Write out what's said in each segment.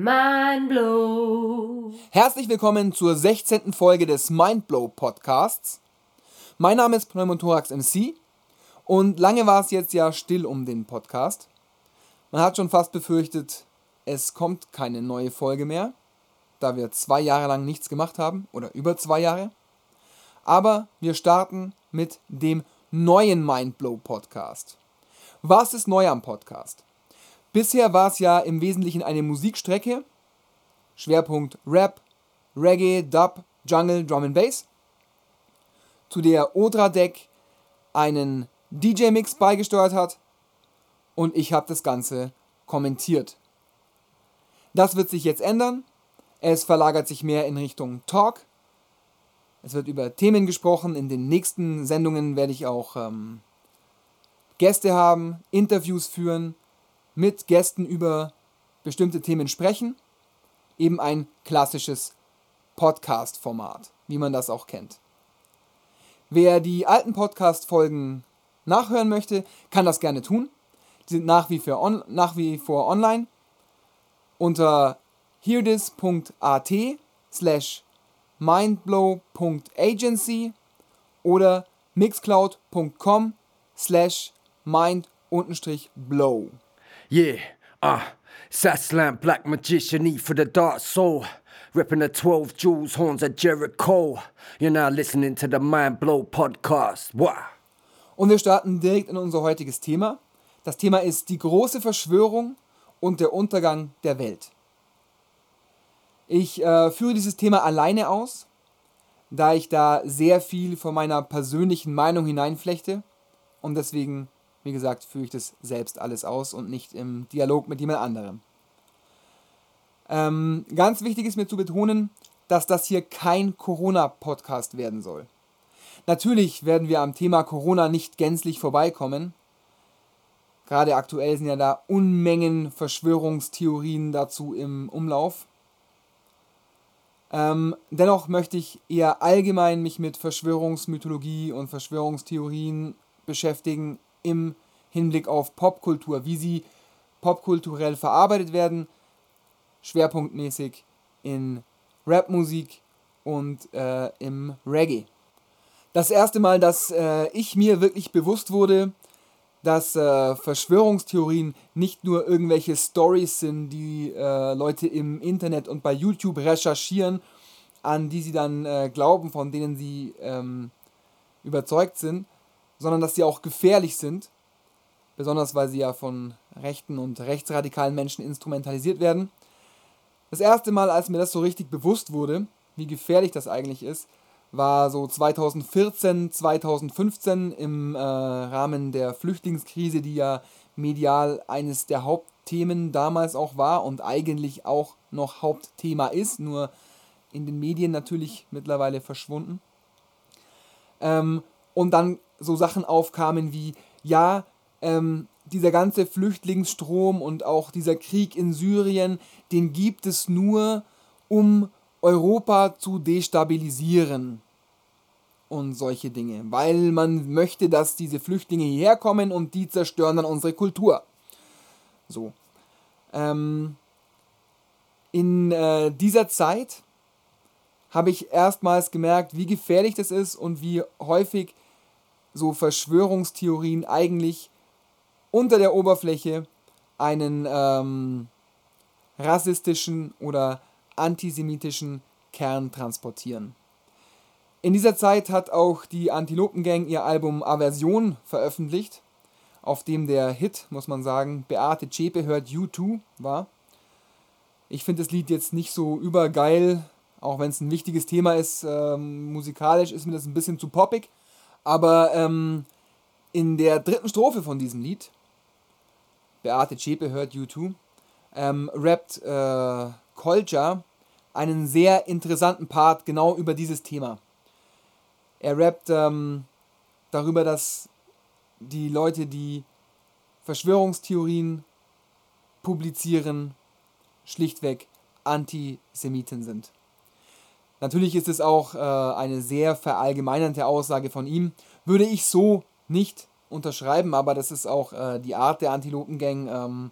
Mindblow. Herzlich willkommen zur 16. Folge des Mindblow Podcasts. Mein Name ist Pneumothorax MC und lange war es jetzt ja still um den Podcast. Man hat schon fast befürchtet, es kommt keine neue Folge mehr, da wir zwei Jahre lang nichts gemacht haben oder über zwei Jahre. Aber wir starten mit dem neuen Mindblow Podcast. Was ist neu am Podcast? Bisher war es ja im Wesentlichen eine Musikstrecke, Schwerpunkt Rap, Reggae, Dub, Jungle, Drum and Bass, zu der Odra Deck einen DJ-Mix beigesteuert hat und ich habe das Ganze kommentiert. Das wird sich jetzt ändern. Es verlagert sich mehr in Richtung Talk. Es wird über Themen gesprochen. In den nächsten Sendungen werde ich auch ähm, Gäste haben, Interviews führen, mit Gästen über bestimmte Themen sprechen. Eben ein klassisches Podcast-Format, wie man das auch kennt. Wer die alten Podcast-Folgen nachhören möchte, kann das gerne tun. Die sind nach wie vor, on, nach wie vor online unter hearthis.at slash mindblow.agency oder mixcloud.com slash mind-blow. Yeah, uh, Saslam, Black Magician, E for the Dark Soul. Ripping the 12 jewels, horns of Jericho. You're now listening to the Mind Blow Podcast. Wow. Und wir starten direkt in unser heutiges Thema. Das Thema ist die große Verschwörung und der Untergang der Welt. Ich äh, führe dieses Thema alleine aus, da ich da sehr viel von meiner persönlichen Meinung hineinflechte und deswegen wie gesagt, führe ich das selbst alles aus und nicht im Dialog mit jemand anderem. Ähm, ganz wichtig ist mir zu betonen, dass das hier kein Corona-Podcast werden soll. Natürlich werden wir am Thema Corona nicht gänzlich vorbeikommen. Gerade aktuell sind ja da Unmengen Verschwörungstheorien dazu im Umlauf. Ähm, dennoch möchte ich eher allgemein mich mit Verschwörungsmythologie und Verschwörungstheorien beschäftigen, im Hinblick auf Popkultur, wie sie popkulturell verarbeitet werden, schwerpunktmäßig in Rapmusik und äh, im Reggae. Das erste Mal, dass äh, ich mir wirklich bewusst wurde, dass äh, Verschwörungstheorien nicht nur irgendwelche Stories sind, die äh, Leute im Internet und bei YouTube recherchieren, an die sie dann äh, glauben, von denen sie ähm, überzeugt sind, sondern dass sie auch gefährlich sind, besonders weil sie ja von rechten und rechtsradikalen Menschen instrumentalisiert werden. Das erste Mal, als mir das so richtig bewusst wurde, wie gefährlich das eigentlich ist, war so 2014, 2015 im äh, Rahmen der Flüchtlingskrise, die ja medial eines der Hauptthemen damals auch war und eigentlich auch noch Hauptthema ist, nur in den Medien natürlich mittlerweile verschwunden. Ähm, und dann so Sachen aufkamen wie, ja, ähm, dieser ganze Flüchtlingsstrom und auch dieser Krieg in Syrien, den gibt es nur, um Europa zu destabilisieren und solche Dinge, weil man möchte, dass diese Flüchtlinge hierher kommen und die zerstören dann unsere Kultur. So. Ähm, in äh, dieser Zeit habe ich erstmals gemerkt, wie gefährlich das ist und wie häufig so Verschwörungstheorien eigentlich unter der Oberfläche einen ähm, rassistischen oder antisemitischen Kern transportieren. In dieser Zeit hat auch die Antilopengang ihr Album Aversion veröffentlicht, auf dem der Hit, muss man sagen, Beate Zschäpe hört U2 war. Ich finde das Lied jetzt nicht so übergeil, auch wenn es ein wichtiges Thema ist. Ähm, musikalisch ist mir das ein bisschen zu poppig. Aber ähm, in der dritten Strophe von diesem Lied, Beate Zschäpe hört U2, ähm, rappt äh, Kolja einen sehr interessanten Part genau über dieses Thema. Er rappt ähm, darüber, dass die Leute, die Verschwörungstheorien publizieren, schlichtweg Antisemiten sind. Natürlich ist es auch äh, eine sehr verallgemeinernde Aussage von ihm. Würde ich so nicht unterschreiben, aber das ist auch äh, die Art der Antilopengang, ähm,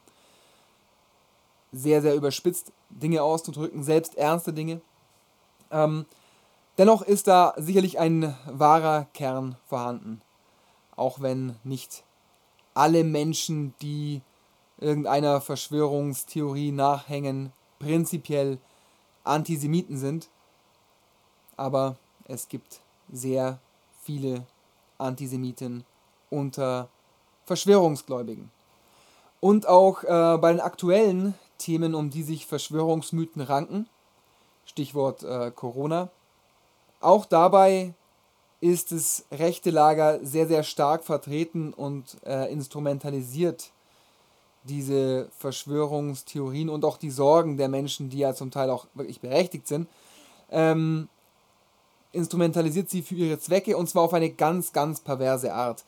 sehr, sehr überspitzt Dinge auszudrücken, selbst ernste Dinge. Ähm, dennoch ist da sicherlich ein wahrer Kern vorhanden. Auch wenn nicht alle Menschen, die irgendeiner Verschwörungstheorie nachhängen, prinzipiell Antisemiten sind. Aber es gibt sehr viele Antisemiten unter Verschwörungsgläubigen. Und auch äh, bei den aktuellen Themen, um die sich Verschwörungsmythen ranken, Stichwort äh, Corona, auch dabei ist das rechte Lager sehr, sehr stark vertreten und äh, instrumentalisiert diese Verschwörungstheorien und auch die Sorgen der Menschen, die ja zum Teil auch wirklich berechtigt sind, ähm, instrumentalisiert sie für ihre Zwecke und zwar auf eine ganz, ganz perverse Art.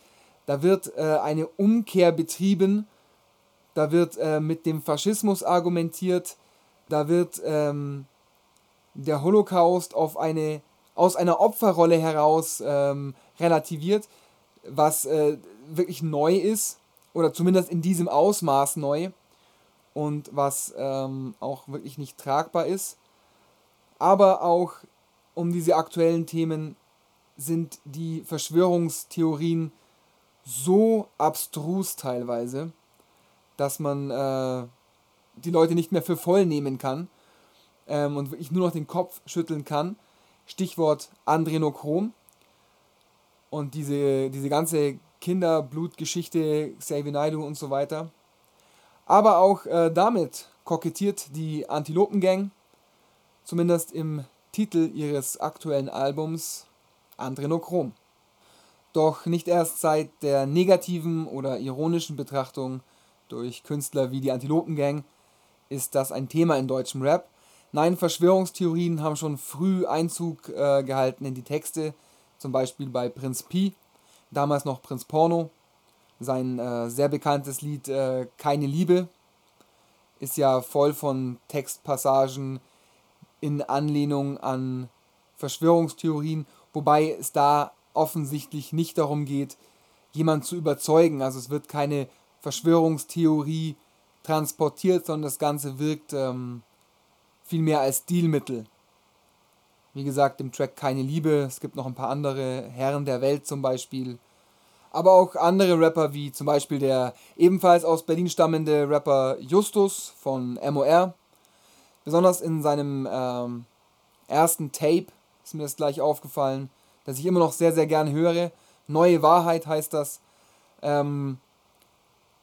Da wird äh, eine Umkehr betrieben, da wird äh, mit dem Faschismus argumentiert, da wird ähm, der Holocaust auf eine, aus einer Opferrolle heraus ähm, relativiert, was äh, wirklich neu ist oder zumindest in diesem Ausmaß neu und was ähm, auch wirklich nicht tragbar ist. Aber auch um diese aktuellen Themen sind die Verschwörungstheorien so abstrus teilweise, dass man äh, die Leute nicht mehr für voll nehmen kann ähm, und wirklich nur noch den Kopf schütteln kann. Stichwort Adrenochrom. Und diese, diese ganze Kinderblutgeschichte, Xavier Naidoo und so weiter. Aber auch äh, damit kokettiert die Antilopengang, zumindest im Titel ihres aktuellen Albums Andrenochrom. Doch nicht erst seit der negativen oder ironischen Betrachtung durch Künstler wie die Antilopengang ist das ein Thema in deutschem Rap. Nein, Verschwörungstheorien haben schon früh Einzug äh, gehalten in die Texte, zum Beispiel bei Prinz Pi damals noch Prinz Porno. Sein äh, sehr bekanntes Lied äh, Keine Liebe ist ja voll von Textpassagen in Anlehnung an Verschwörungstheorien, wobei es da offensichtlich nicht darum geht, jemand zu überzeugen. Also es wird keine Verschwörungstheorie transportiert, sondern das Ganze wirkt ähm, vielmehr als Stilmittel. Wie gesagt, im Track Keine Liebe. Es gibt noch ein paar andere, Herren der Welt zum Beispiel. Aber auch andere Rapper, wie zum Beispiel der ebenfalls aus Berlin stammende Rapper Justus von MOR. Besonders in seinem ähm, ersten Tape ist mir das gleich aufgefallen, das ich immer noch sehr, sehr gerne höre. Neue Wahrheit heißt das. Ähm,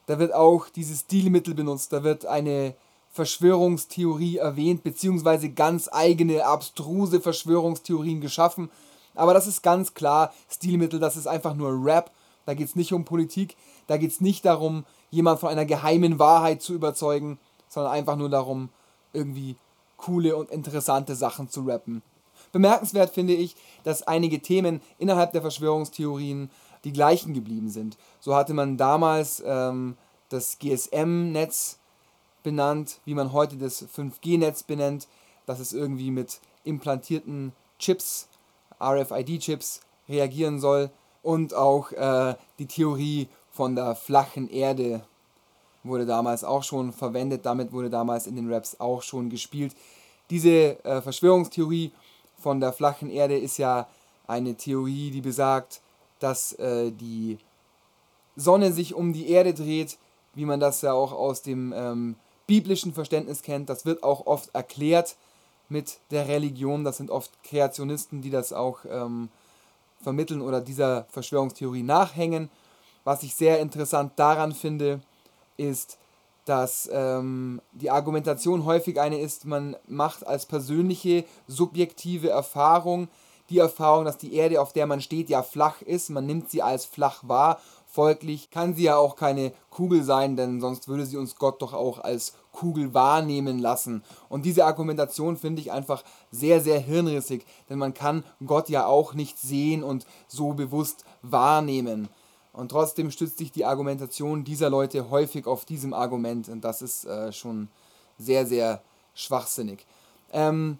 da wird auch dieses Stilmittel benutzt. Da wird eine Verschwörungstheorie erwähnt, beziehungsweise ganz eigene, abstruse Verschwörungstheorien geschaffen. Aber das ist ganz klar Stilmittel, das ist einfach nur Rap. Da geht es nicht um Politik, da geht es nicht darum, jemand von einer geheimen Wahrheit zu überzeugen, sondern einfach nur darum, irgendwie coole und interessante Sachen zu rappen. Bemerkenswert finde ich, dass einige Themen innerhalb der Verschwörungstheorien die gleichen geblieben sind. So hatte man damals ähm, das GSM-Netz benannt, wie man heute das 5G-Netz benennt, dass es irgendwie mit implantierten Chips, RFID-Chips, reagieren soll. Und auch äh, die Theorie von der flachen Erde wurde damals auch schon verwendet, damit wurde damals in den Raps auch schon gespielt. Diese äh, Verschwörungstheorie von der flachen Erde ist ja eine Theorie, die besagt, dass äh, die Sonne sich um die Erde dreht, wie man das ja auch aus dem ähm, biblischen Verständnis kennt. Das wird auch oft erklärt mit der Religion. Das sind oft Kreationisten, die das auch ähm, vermitteln oder dieser Verschwörungstheorie nachhängen. Was ich sehr interessant daran finde, ist, dass ähm, die Argumentation häufig eine ist, man macht als persönliche, subjektive Erfahrung die Erfahrung, dass die Erde, auf der man steht, ja flach ist. Man nimmt sie als flach wahr Folglich kann sie ja auch keine Kugel sein, denn sonst würde sie uns Gott doch auch als Kugel wahrnehmen lassen. Und diese Argumentation finde ich einfach sehr, sehr hirnrissig, denn man kann Gott ja auch nicht sehen und so bewusst wahrnehmen. Und trotzdem stützt sich die Argumentation dieser Leute häufig auf diesem Argument und das ist äh, schon sehr, sehr schwachsinnig. Ähm,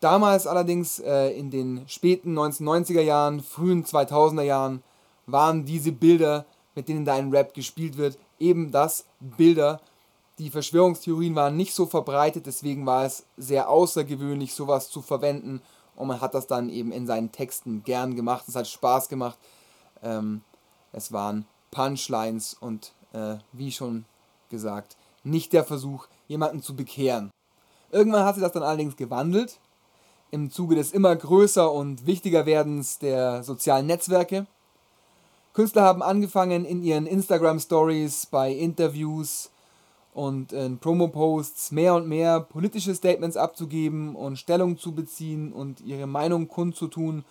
damals allerdings äh, in den späten 1990er Jahren, frühen 2000er Jahren, waren diese Bilder, mit denen da ein Rap gespielt wird, eben das Bilder, die Verschwörungstheorien waren nicht so verbreitet, deswegen war es sehr außergewöhnlich, sowas zu verwenden. Und man hat das dann eben in seinen Texten gern gemacht. Es hat Spaß gemacht. Ähm, es waren Punchlines und äh, wie schon gesagt, nicht der Versuch, jemanden zu bekehren. Irgendwann hat sich das dann allerdings gewandelt im Zuge des immer größer und wichtiger werdens der sozialen Netzwerke. Künstler haben angefangen in ihren Instagram Stories, bei Interviews und in Promo-Posts mehr und mehr politische Statements abzugeben und Stellung zu beziehen und ihre Meinung kundzutun,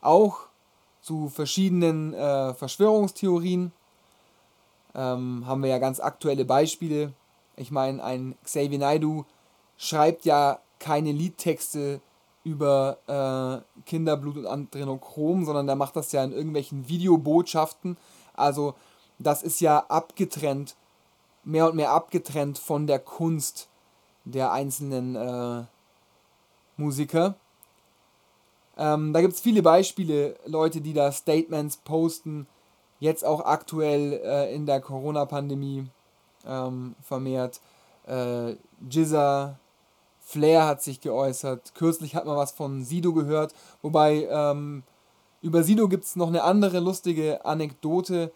auch zu verschiedenen äh, Verschwörungstheorien. Ähm, haben wir ja ganz aktuelle Beispiele. Ich meine, ein Xavier Naidu schreibt ja keine Liedtexte über äh, Kinderblut und Adrenochrom, sondern der macht das ja in irgendwelchen Videobotschaften. Also das ist ja abgetrennt mehr und mehr abgetrennt von der Kunst der einzelnen äh, Musiker. Ähm, da gibt es viele Beispiele, Leute, die da Statements posten, jetzt auch aktuell äh, in der Corona-Pandemie ähm, vermehrt. Äh, Jizza, Flair hat sich geäußert. Kürzlich hat man was von Sido gehört. Wobei ähm, über Sido gibt es noch eine andere lustige Anekdote.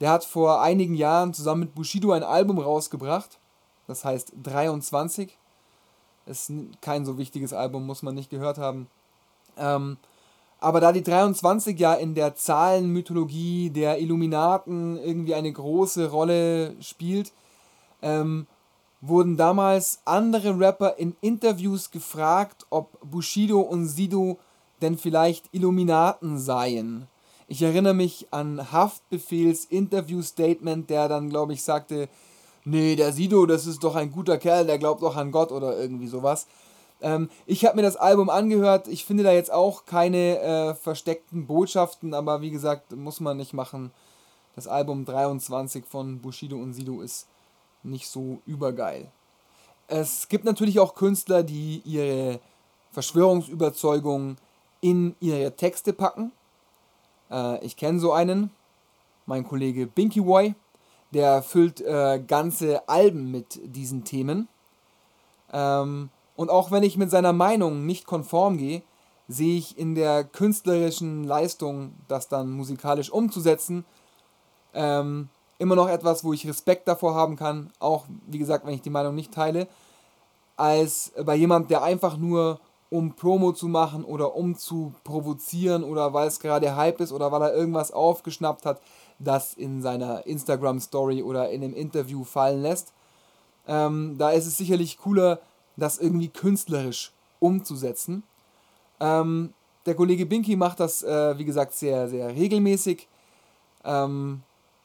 Der hat vor einigen Jahren zusammen mit Bushido ein Album rausgebracht. Das heißt 23. Ist kein so wichtiges Album, muss man nicht gehört haben. Ähm, aber da die 23 ja in der Zahlenmythologie der Illuminaten irgendwie eine große Rolle spielt, ähm, wurden damals andere Rapper in Interviews gefragt, ob Bushido und Sido denn vielleicht Illuminaten seien. Ich erinnere mich an Haftbefehls Interview-Statement, der dann, glaube ich, sagte, nee, der Sido, das ist doch ein guter Kerl, der glaubt doch an Gott oder irgendwie sowas. Ähm, ich habe mir das Album angehört, ich finde da jetzt auch keine äh, versteckten Botschaften, aber wie gesagt, muss man nicht machen. Das Album 23 von Bushido und Sido ist nicht so übergeil. Es gibt natürlich auch Künstler, die ihre Verschwörungsüberzeugungen in ihre Texte packen. Äh, ich kenne so einen, mein Kollege Binky Boy, der füllt äh, ganze Alben mit diesen Themen. Ähm, und auch wenn ich mit seiner Meinung nicht konform gehe, sehe ich in der künstlerischen Leistung, das dann musikalisch umzusetzen, ähm, immer noch etwas, wo ich Respekt davor haben kann, auch wie gesagt, wenn ich die Meinung nicht teile, als bei jemand, der einfach nur um Promo zu machen oder um zu provozieren oder weil es gerade Hype ist oder weil er irgendwas aufgeschnappt hat, das in seiner Instagram Story oder in einem Interview fallen lässt. Ähm, da ist es sicherlich cooler, das irgendwie künstlerisch umzusetzen. Ähm, der Kollege Binky macht das, äh, wie gesagt, sehr, sehr regelmäßig. Ähm,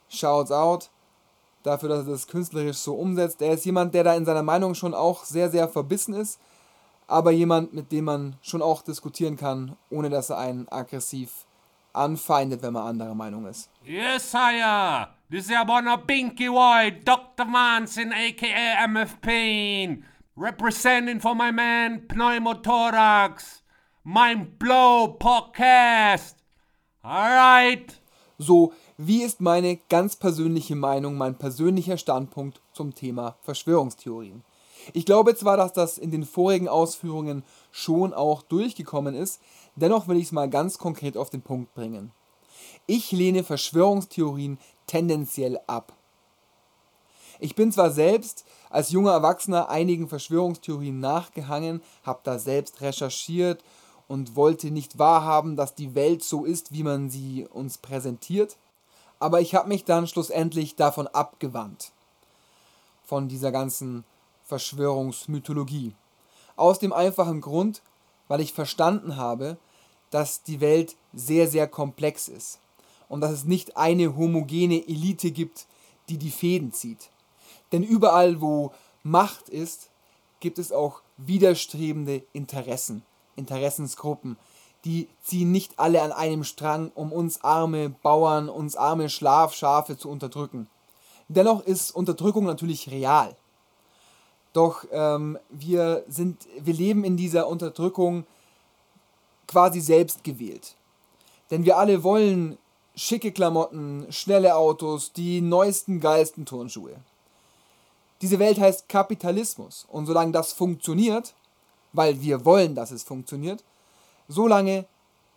shouts out dafür, dass er das künstlerisch so umsetzt. Er ist jemand, der da in seiner Meinung schon auch sehr, sehr verbissen ist aber jemand, mit dem man schon auch diskutieren kann, ohne dass er einen aggressiv anfeindet, wenn man anderer Meinung ist. Yes, sire. This is Abona Binky White, Dr. Manson, aka MF Pain. Representing for my man Pneumothorax. Mind Blow Podcast. Alright. So, wie ist meine ganz persönliche Meinung, mein persönlicher Standpunkt zum Thema Verschwörungstheorien? Ich glaube zwar, dass das in den vorigen Ausführungen schon auch durchgekommen ist, dennoch will ich es mal ganz konkret auf den Punkt bringen. Ich lehne Verschwörungstheorien tendenziell ab. Ich bin zwar selbst als junger Erwachsener einigen Verschwörungstheorien nachgehangen, habe da selbst recherchiert und wollte nicht wahrhaben, dass die Welt so ist, wie man sie uns präsentiert, aber ich habe mich dann schlussendlich davon abgewandt, von dieser ganzen Verschwörungsmythologie. Aus dem einfachen Grund, weil ich verstanden habe, dass die Welt sehr, sehr komplex ist und dass es nicht eine homogene Elite gibt, die die Fäden zieht. Denn überall, wo Macht ist, gibt es auch widerstrebende Interessen, Interessensgruppen. Die ziehen nicht alle an einem Strang, um uns arme Bauern, uns arme Schlafschafe zu unterdrücken. Dennoch ist Unterdrückung natürlich real. Doch ähm, wir, sind, wir leben in dieser Unterdrückung quasi selbst gewählt. Denn wir alle wollen schicke Klamotten, schnelle Autos, die neuesten, geilsten Turnschuhe. Diese Welt heißt Kapitalismus. Und solange das funktioniert, weil wir wollen, dass es funktioniert, solange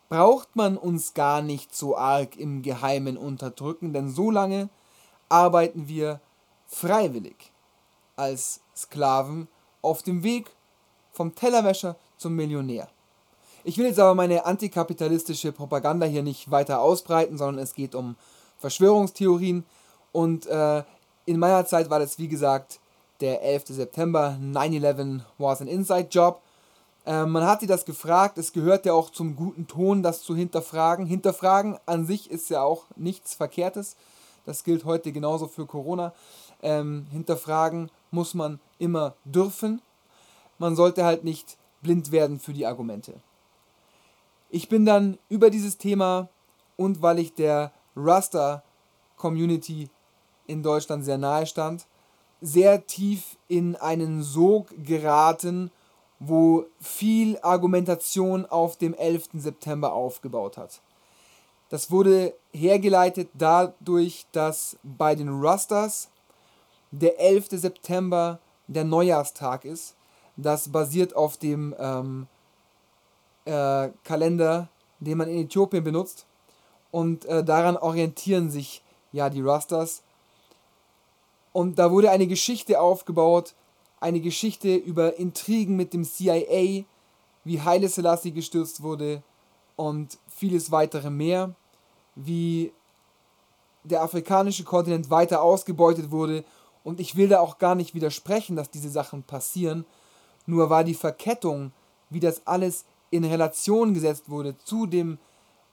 braucht man uns gar nicht so arg im Geheimen unterdrücken, denn solange arbeiten wir freiwillig als Sklaven auf dem Weg vom Tellerwäscher zum Millionär. Ich will jetzt aber meine antikapitalistische Propaganda hier nicht weiter ausbreiten, sondern es geht um Verschwörungstheorien. Und äh, in meiner Zeit war das, wie gesagt, der 11. September. 9-11 was an Inside Job. Äh, man hat sie das gefragt. Es gehört ja auch zum guten Ton, das zu hinterfragen. Hinterfragen an sich ist ja auch nichts Verkehrtes. Das gilt heute genauso für Corona. Ähm, hinterfragen muss man immer dürfen. Man sollte halt nicht blind werden für die Argumente. Ich bin dann über dieses Thema und weil ich der Raster Community in Deutschland sehr nahe stand, sehr tief in einen Sog geraten, wo viel Argumentation auf dem 11. September aufgebaut hat. Das wurde hergeleitet dadurch, dass bei den Rusters der 11. September der Neujahrstag ist. Das basiert auf dem ähm, äh, Kalender, den man in Äthiopien benutzt. Und äh, daran orientieren sich ja die Rastas. Und da wurde eine Geschichte aufgebaut, eine Geschichte über Intrigen mit dem CIA, wie Haile Selassie gestürzt wurde und vieles weitere mehr, wie der afrikanische Kontinent weiter ausgebeutet wurde. Und ich will da auch gar nicht widersprechen, dass diese Sachen passieren. Nur war die Verkettung, wie das alles in Relation gesetzt wurde zu dem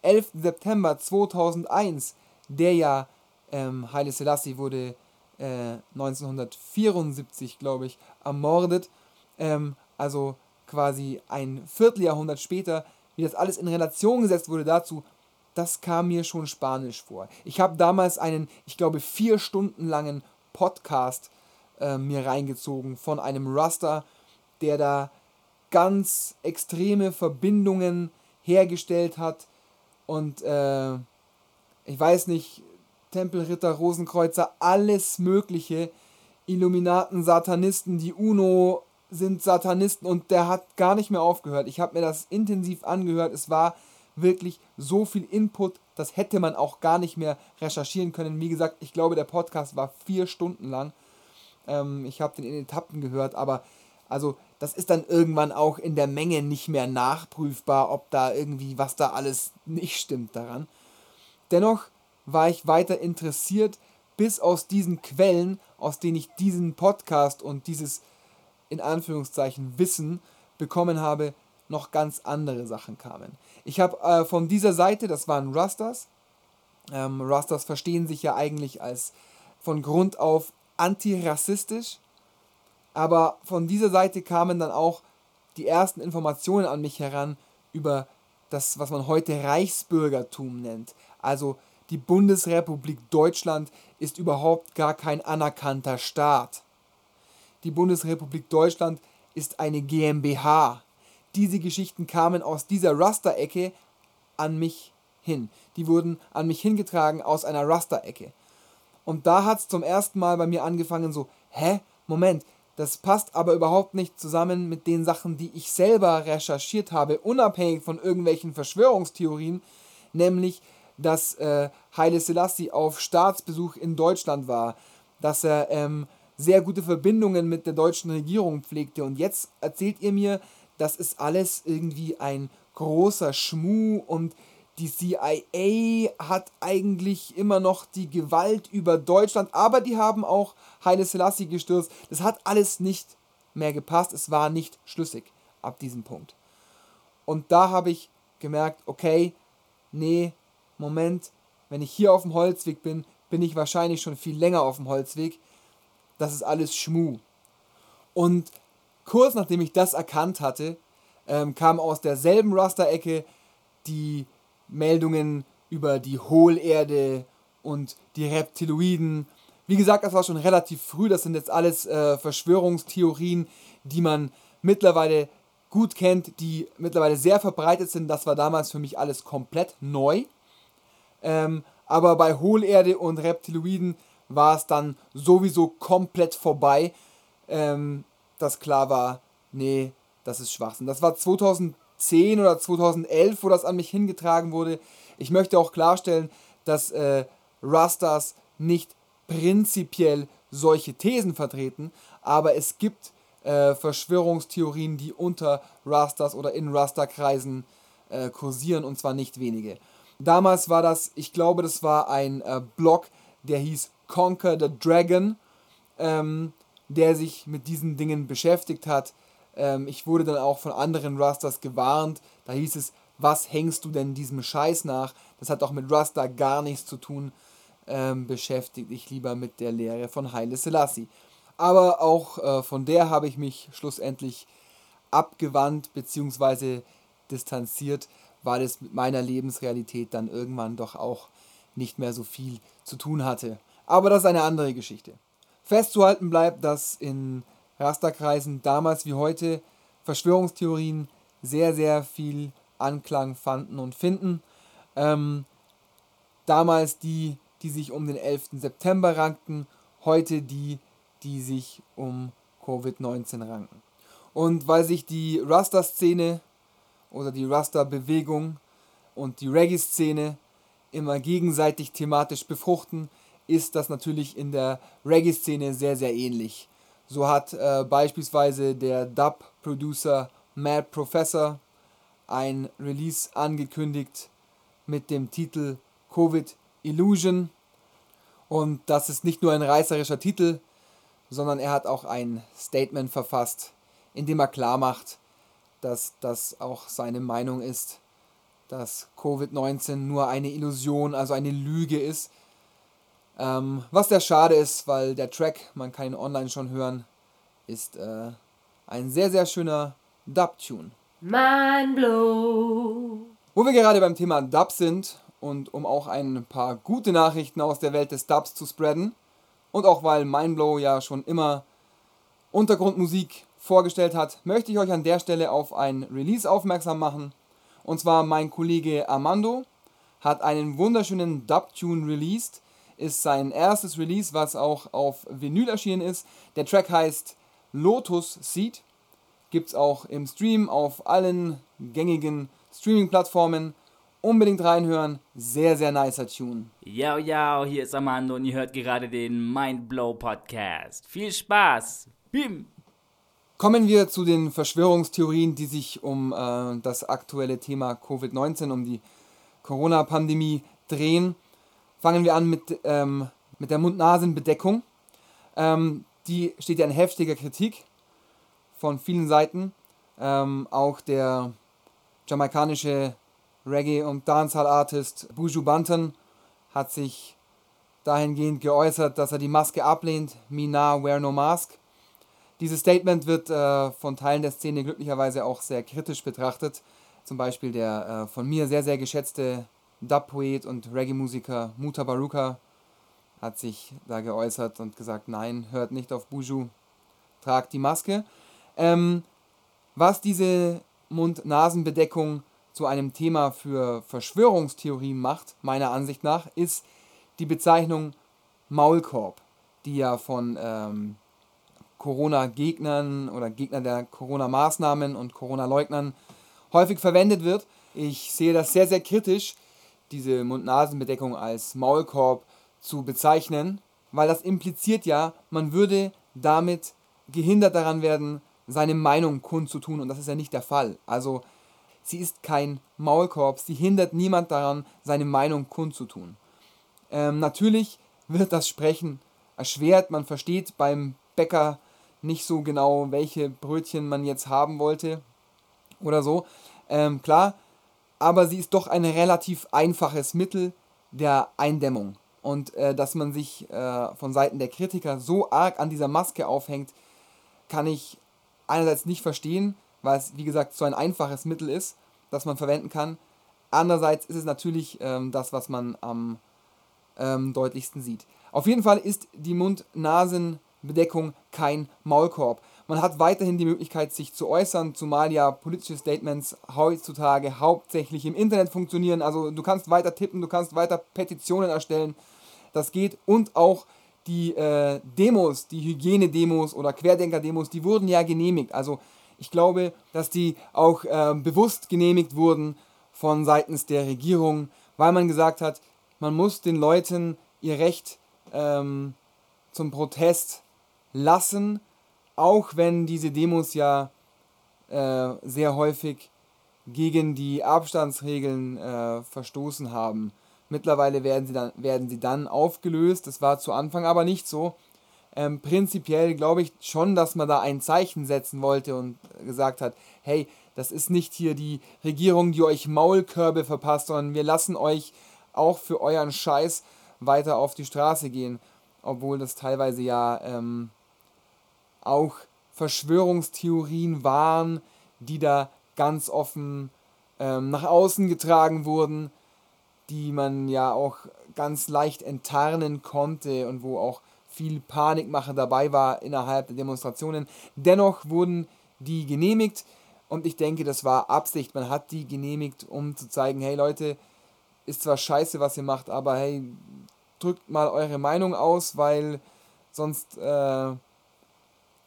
11. September 2001, der ja ähm, Haile Selassie wurde äh, 1974, glaube ich, ermordet, ähm, also quasi ein Vierteljahrhundert später, wie das alles in Relation gesetzt wurde dazu, das kam mir schon spanisch vor. Ich habe damals einen, ich glaube, vier Stunden langen Podcast äh, mir reingezogen von einem Raster, der da ganz extreme Verbindungen hergestellt hat. Und äh, ich weiß nicht, Tempelritter, Rosenkreuzer, alles Mögliche. Illuminaten, Satanisten, die UNO sind Satanisten und der hat gar nicht mehr aufgehört. Ich habe mir das intensiv angehört. Es war wirklich so viel Input, das hätte man auch gar nicht mehr recherchieren können. Wie gesagt, ich glaube, der Podcast war vier Stunden lang. Ähm, ich habe den in Etappen gehört, aber also das ist dann irgendwann auch in der Menge nicht mehr nachprüfbar, ob da irgendwie, was da alles nicht stimmt daran. Dennoch war ich weiter interessiert, bis aus diesen Quellen, aus denen ich diesen Podcast und dieses in Anführungszeichen Wissen bekommen habe, noch ganz andere Sachen kamen. Ich habe äh, von dieser Seite, das waren Rastas, ähm, Rastas verstehen sich ja eigentlich als von Grund auf antirassistisch aber von dieser Seite kamen dann auch die ersten Informationen an mich heran über das, was man heute Reichsbürgertum nennt. Also die Bundesrepublik Deutschland ist überhaupt gar kein anerkannter Staat. Die Bundesrepublik Deutschland ist eine GmbH. Diese Geschichten kamen aus dieser Raster-Ecke an mich hin. Die wurden an mich hingetragen aus einer Raster-Ecke. Und da hat es zum ersten Mal bei mir angefangen so, hä, Moment, das passt aber überhaupt nicht zusammen mit den Sachen, die ich selber recherchiert habe, unabhängig von irgendwelchen Verschwörungstheorien, nämlich, dass äh, Haile Selassie auf Staatsbesuch in Deutschland war, dass er ähm, sehr gute Verbindungen mit der deutschen Regierung pflegte. Und jetzt erzählt ihr mir, das ist alles irgendwie ein großer Schmuh und die CIA hat eigentlich immer noch die Gewalt über Deutschland, aber die haben auch Haile Selassie gestürzt. Das hat alles nicht mehr gepasst, es war nicht schlüssig ab diesem Punkt. Und da habe ich gemerkt, okay, nee, Moment, wenn ich hier auf dem Holzweg bin, bin ich wahrscheinlich schon viel länger auf dem Holzweg. Das ist alles Schmu. Und kurz nachdem ich das erkannt hatte, ähm, kam aus derselben Raster-Ecke die Meldungen über die Hohlerde und die Reptiloiden. Wie gesagt, das war schon relativ früh. Das sind jetzt alles äh, Verschwörungstheorien, die man mittlerweile gut kennt, die mittlerweile sehr verbreitet sind. Das war damals für mich alles komplett neu. Ähm, aber bei Hohlerde und Reptiloiden war es dann sowieso komplett vorbei, ähm, dass klar war, nee, das ist Schwachsinn. Das war 2010 oder 2011, wo das an mich hingetragen wurde. Ich möchte auch klarstellen, dass äh, Rastas nicht prinzipiell solche Thesen vertreten, aber es gibt äh, Verschwörungstheorien, die unter Rastas oder in Rasta-Kreisen äh, kursieren und zwar nicht wenige. Damals war das, ich glaube, das war ein äh, Blog, der hieß Conquer the Dragon, ähm, der sich mit diesen Dingen beschäftigt hat. Ähm, ich wurde dann auch von anderen Rastas gewarnt. Da hieß es, was hängst du denn diesem Scheiß nach? Das hat auch mit Rasta gar nichts zu tun. Ähm, beschäftigt dich lieber mit der Lehre von Haile Selassie. Aber auch äh, von der habe ich mich schlussendlich abgewandt bzw. distanziert, weil es mit meiner Lebensrealität dann irgendwann doch auch nicht mehr so viel zu tun hatte. Aber das ist eine andere Geschichte. Festzuhalten bleibt, dass in Rasterkreisen damals wie heute Verschwörungstheorien sehr, sehr viel Anklang fanden und finden. Ähm, damals die, die sich um den 11. September rankten, heute die, die sich um Covid-19 ranken. Und weil sich die Rasta-Szene oder die Rasta-Bewegung und die Reggae-Szene immer gegenseitig thematisch befruchten, ist das natürlich in der Reggae-Szene sehr, sehr ähnlich. So hat äh, beispielsweise der Dub-Producer Mad Professor ein Release angekündigt mit dem Titel Covid Illusion. Und das ist nicht nur ein reißerischer Titel, sondern er hat auch ein Statement verfasst, in dem er klar macht, dass das auch seine Meinung ist, dass Covid-19 nur eine Illusion, also eine Lüge ist. Ähm, was sehr schade ist, weil der Track, man kann ihn online schon hören, ist äh, ein sehr, sehr schöner Dub-Tune. Mind blow. Wo wir gerade beim Thema Dub sind und um auch ein paar gute Nachrichten aus der Welt des Dubs zu spreaden und auch weil Mindblow ja schon immer Untergrundmusik vorgestellt hat, möchte ich euch an der Stelle auf ein Release aufmerksam machen. Und zwar mein Kollege Armando hat einen wunderschönen Dub-Tune released. Ist sein erstes Release, was auch auf Vinyl erschienen ist. Der Track heißt Lotus Seed. Gibt es auch im Stream auf allen gängigen Streaming-Plattformen. Unbedingt reinhören. Sehr, sehr nicer Tune. Yo, yo, hier ist Armando und ihr hört gerade den Mindblow Podcast. Viel Spaß. Bim. Kommen wir zu den Verschwörungstheorien, die sich um äh, das aktuelle Thema Covid-19, um die Corona-Pandemie drehen. Fangen wir an mit, ähm, mit der Mund-Nasen-Bedeckung. Ähm, die steht ja in heftiger Kritik von vielen Seiten. Ähm, auch der jamaikanische Reggae- und Dancehall-Artist Buju Banton hat sich dahingehend geäußert, dass er die Maske ablehnt. Me nah, wear no mask. Dieses Statement wird äh, von Teilen der Szene glücklicherweise auch sehr kritisch betrachtet. Zum Beispiel der äh, von mir sehr, sehr geschätzte Dub-Poet und Reggae-Musiker Muta Baruka hat sich da geäußert und gesagt, nein, hört nicht auf Buju, tragt die Maske. Ähm, was diese Mund-Nasen-Bedeckung zu einem Thema für Verschwörungstheorien macht, meiner Ansicht nach, ist die Bezeichnung Maulkorb, die ja von ähm, Corona-Gegnern oder Gegnern der Corona-Maßnahmen und Corona-Leugnern häufig verwendet wird. Ich sehe das sehr, sehr kritisch, diese Mund-Nasen-Bedeckung als Maulkorb zu bezeichnen, weil das impliziert ja, man würde damit gehindert daran werden, seine Meinung kundzutun und das ist ja nicht der Fall. Also sie ist kein Maulkorb, sie hindert niemand daran, seine Meinung kundzutun. Ähm, natürlich wird das Sprechen erschwert, man versteht beim Bäcker nicht so genau, welche Brötchen man jetzt haben wollte oder so. Ähm, klar, aber sie ist doch ein relativ einfaches Mittel der Eindämmung. Und äh, dass man sich äh, von Seiten der Kritiker so arg an dieser Maske aufhängt, kann ich einerseits nicht verstehen, weil es, wie gesagt, so ein einfaches Mittel ist, das man verwenden kann. Andererseits ist es natürlich ähm, das, was man am ähm, deutlichsten sieht. Auf jeden Fall ist die Mund-Nasen- Bedeckung kein Maulkorb. Man hat weiterhin die Möglichkeit, sich zu äußern, zumal ja politische Statements heutzutage hauptsächlich im Internet funktionieren. Also du kannst weiter tippen, du kannst weiter Petitionen erstellen. Das geht. Und auch die äh, Demos, die Hygienedemos oder Querdenker-Demos, die wurden ja genehmigt. Also ich glaube, dass die auch äh, bewusst genehmigt wurden von seitens der Regierung, weil man gesagt hat, man muss den Leuten ihr Recht ähm, zum Protest lassen, auch wenn diese Demos ja äh, sehr häufig gegen die Abstandsregeln äh, verstoßen haben. Mittlerweile werden sie, dann, werden sie dann aufgelöst, das war zu Anfang aber nicht so. Ähm, prinzipiell glaube ich schon, dass man da ein Zeichen setzen wollte und gesagt hat, hey, das ist nicht hier die Regierung, die euch Maulkörbe verpasst, sondern wir lassen euch auch für euren Scheiß weiter auf die Straße gehen. Obwohl das teilweise ja ähm, auch Verschwörungstheorien waren, die da ganz offen ähm, nach außen getragen wurden, die man ja auch ganz leicht enttarnen konnte und wo auch viel Panikmache dabei war innerhalb der Demonstrationen. Dennoch wurden die genehmigt und ich denke, das war Absicht. Man hat die genehmigt, um zu zeigen, hey Leute, ist zwar scheiße, was ihr macht, aber hey, drückt mal eure Meinung aus, weil sonst äh,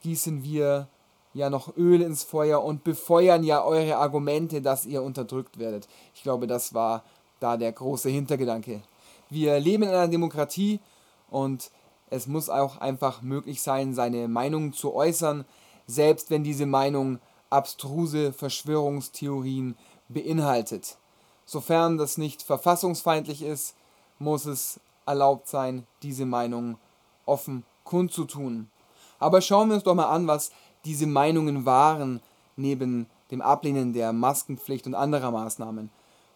gießen wir ja noch Öl ins Feuer und befeuern ja eure Argumente, dass ihr unterdrückt werdet. Ich glaube, das war da der große Hintergedanke. Wir leben in einer Demokratie und es muss auch einfach möglich sein, seine Meinung zu äußern, selbst wenn diese Meinung abstruse Verschwörungstheorien beinhaltet. Sofern das nicht verfassungsfeindlich ist, muss es erlaubt sein, diese Meinung offen kundzutun. Aber schauen wir uns doch mal an, was diese Meinungen waren, neben dem Ablehnen der Maskenpflicht und anderer Maßnahmen.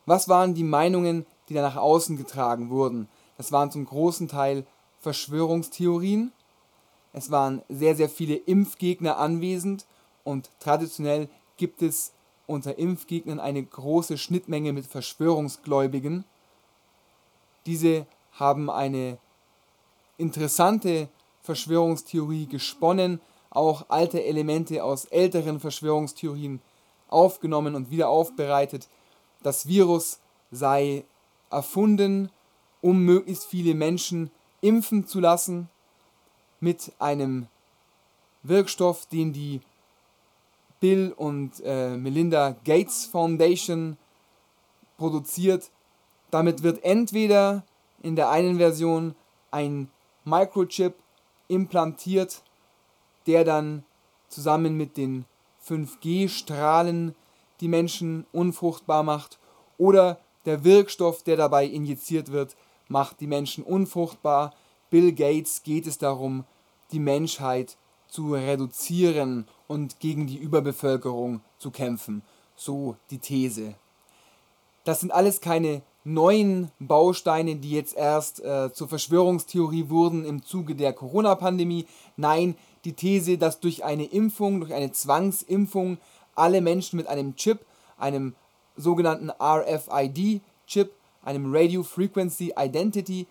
Was waren die Meinungen, die da nach außen getragen wurden? Das waren zum großen Teil Verschwörungstheorien. Es waren sehr, sehr viele Impfgegner anwesend und traditionell gibt es unter Impfgegnern eine große Schnittmenge mit Verschwörungsgläubigen. Diese haben eine interessante Verschwörungstheorie gesponnen, auch alte Elemente aus älteren Verschwörungstheorien aufgenommen und wieder aufbereitet. Das Virus sei erfunden, um möglichst viele Menschen impfen zu lassen mit einem Wirkstoff, den die Bill und äh, Melinda Gates Foundation produziert. Damit wird entweder in der einen Version ein Microchip implantiert, der dann zusammen mit den 5G-Strahlen die Menschen unfruchtbar macht, oder der Wirkstoff, der dabei injiziert wird, macht die Menschen unfruchtbar. Bill Gates geht es darum, die Menschheit zu reduzieren und gegen die Überbevölkerung zu kämpfen. So die These. Das sind alles keine neuen Bausteine, die jetzt erst äh, zur Verschwörungstheorie wurden im Zuge der Corona-Pandemie. Nein, die These, dass durch eine Impfung, durch eine Zwangsimpfung alle Menschen mit einem Chip, einem sogenannten RFID-Chip, einem Radio Frequency Identity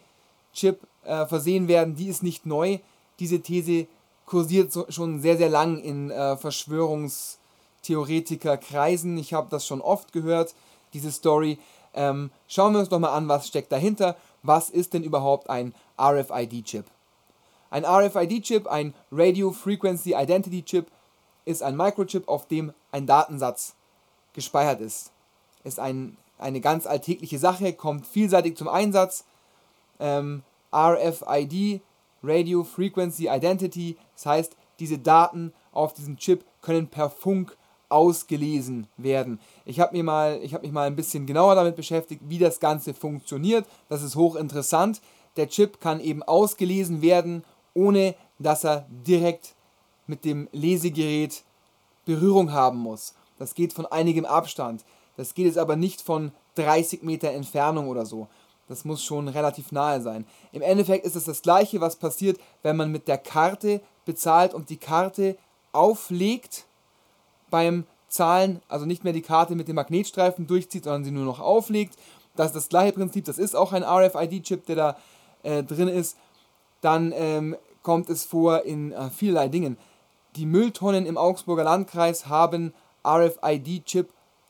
Chip äh, versehen werden, die ist nicht neu. Diese These kursiert so, schon sehr, sehr lang in äh, Verschwörungstheoretikerkreisen. Ich habe das schon oft gehört, diese Story. Ähm, schauen wir uns doch mal an, was steckt dahinter. Was ist denn überhaupt ein RFID-Chip? Ein RFID-Chip, ein Radio Frequency Identity Chip, ist ein Microchip, auf dem ein Datensatz gespeichert ist. Ist ein, eine ganz alltägliche Sache, kommt vielseitig zum Einsatz. Ähm, RFID, Radio Frequency Identity, das heißt, diese Daten auf diesem Chip können per Funk ausgelesen werden. Ich habe mir mich mal ein bisschen genauer damit beschäftigt, wie das Ganze funktioniert. Das ist hochinteressant. Der Chip kann eben ausgelesen werden, ohne dass er direkt mit dem Lesegerät Berührung haben muss. Das geht von einigem Abstand. Das geht jetzt aber nicht von 30 Meter Entfernung oder so. Das muss schon relativ nahe sein. Im Endeffekt ist es das gleiche, was passiert, wenn man mit der Karte bezahlt und die Karte auflegt beim Zahlen, also nicht mehr die Karte mit dem Magnetstreifen durchzieht, sondern sie nur noch auflegt. Das ist das gleiche Prinzip, das ist auch ein RFID-Chip, der da äh, drin ist. Dann ähm, kommt es vor in äh, vielerlei Dingen. Die Mülltonnen im Augsburger Landkreis haben RFID-Chip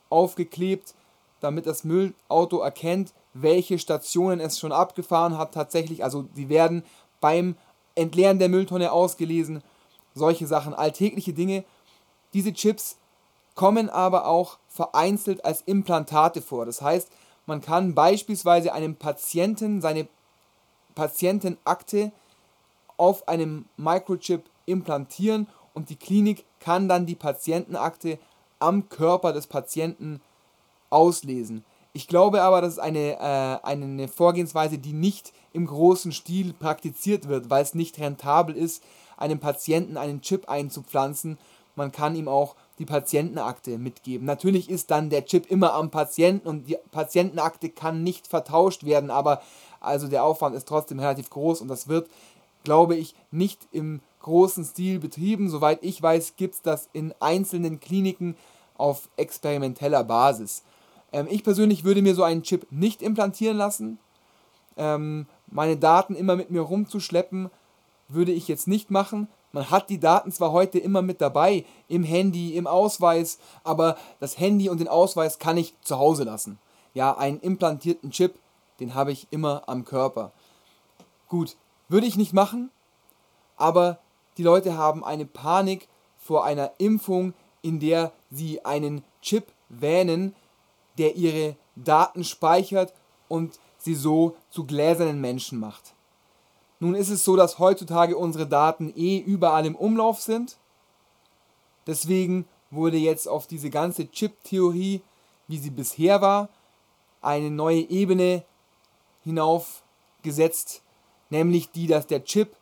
aufgeklebt, damit das Müllauto erkennt, welche Stationen es schon abgefahren hat tatsächlich. Also sie werden beim Entleeren der Mülltonne ausgelesen, solche Sachen, alltägliche Dinge. Diese Chips kommen aber auch vereinzelt als Implantate vor. Das heißt, man kann beispielsweise einem Patienten seine Patientenakte auf einem Microchip implantieren und die Klinik kann dann die Patientenakte am Körper des Patienten auslesen. Ich glaube aber, das ist eine, äh, eine Vorgehensweise, die nicht im großen Stil praktiziert wird, weil es nicht rentabel ist, einem Patienten einen Chip einzupflanzen. Man kann ihm auch die Patientenakte mitgeben. Natürlich ist dann der Chip immer am Patienten und die Patientenakte kann nicht vertauscht werden, aber also der Aufwand ist trotzdem relativ groß und das wird, glaube ich, nicht im großen Stil betrieben. Soweit ich weiß, gibt es das in einzelnen Kliniken auf experimenteller Basis. Ähm, ich persönlich würde mir so einen Chip nicht implantieren lassen. Ähm, meine Daten immer mit mir rumzuschleppen, würde ich jetzt nicht machen. Man hat die Daten zwar heute immer mit dabei, im Handy, im Ausweis, aber das Handy und den Ausweis kann ich zu Hause lassen. Ja, einen implantierten Chip, den habe ich immer am Körper. Gut, würde ich nicht machen, aber die Leute haben eine Panik vor einer Impfung, in der sie einen Chip wähnen, der ihre Daten speichert und sie so zu gläsernen Menschen macht. Nun ist es so, dass heutzutage unsere Daten eh überall im Umlauf sind. Deswegen wurde jetzt auf diese ganze Chip-Theorie, wie sie bisher war, eine neue Ebene hinaufgesetzt, nämlich die, dass der Chip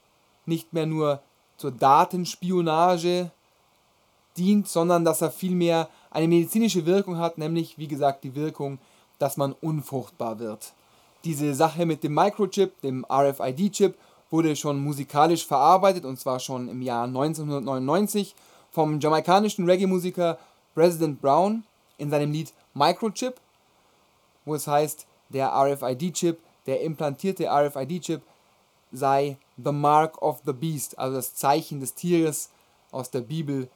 nicht mehr nur zur Datenspionage dient, sondern dass er vielmehr eine medizinische Wirkung hat, nämlich wie gesagt die Wirkung, dass man unfruchtbar wird. Diese Sache mit dem Microchip, dem RFID-Chip, wurde schon musikalisch verarbeitet und zwar schon im Jahr 1999 vom jamaikanischen Reggae-Musiker President Brown in seinem Lied Microchip, wo es heißt, der RFID-Chip, der implantierte RFID-Chip sei the mark of the beast, also das Zeichen des Tieres aus der Bibel.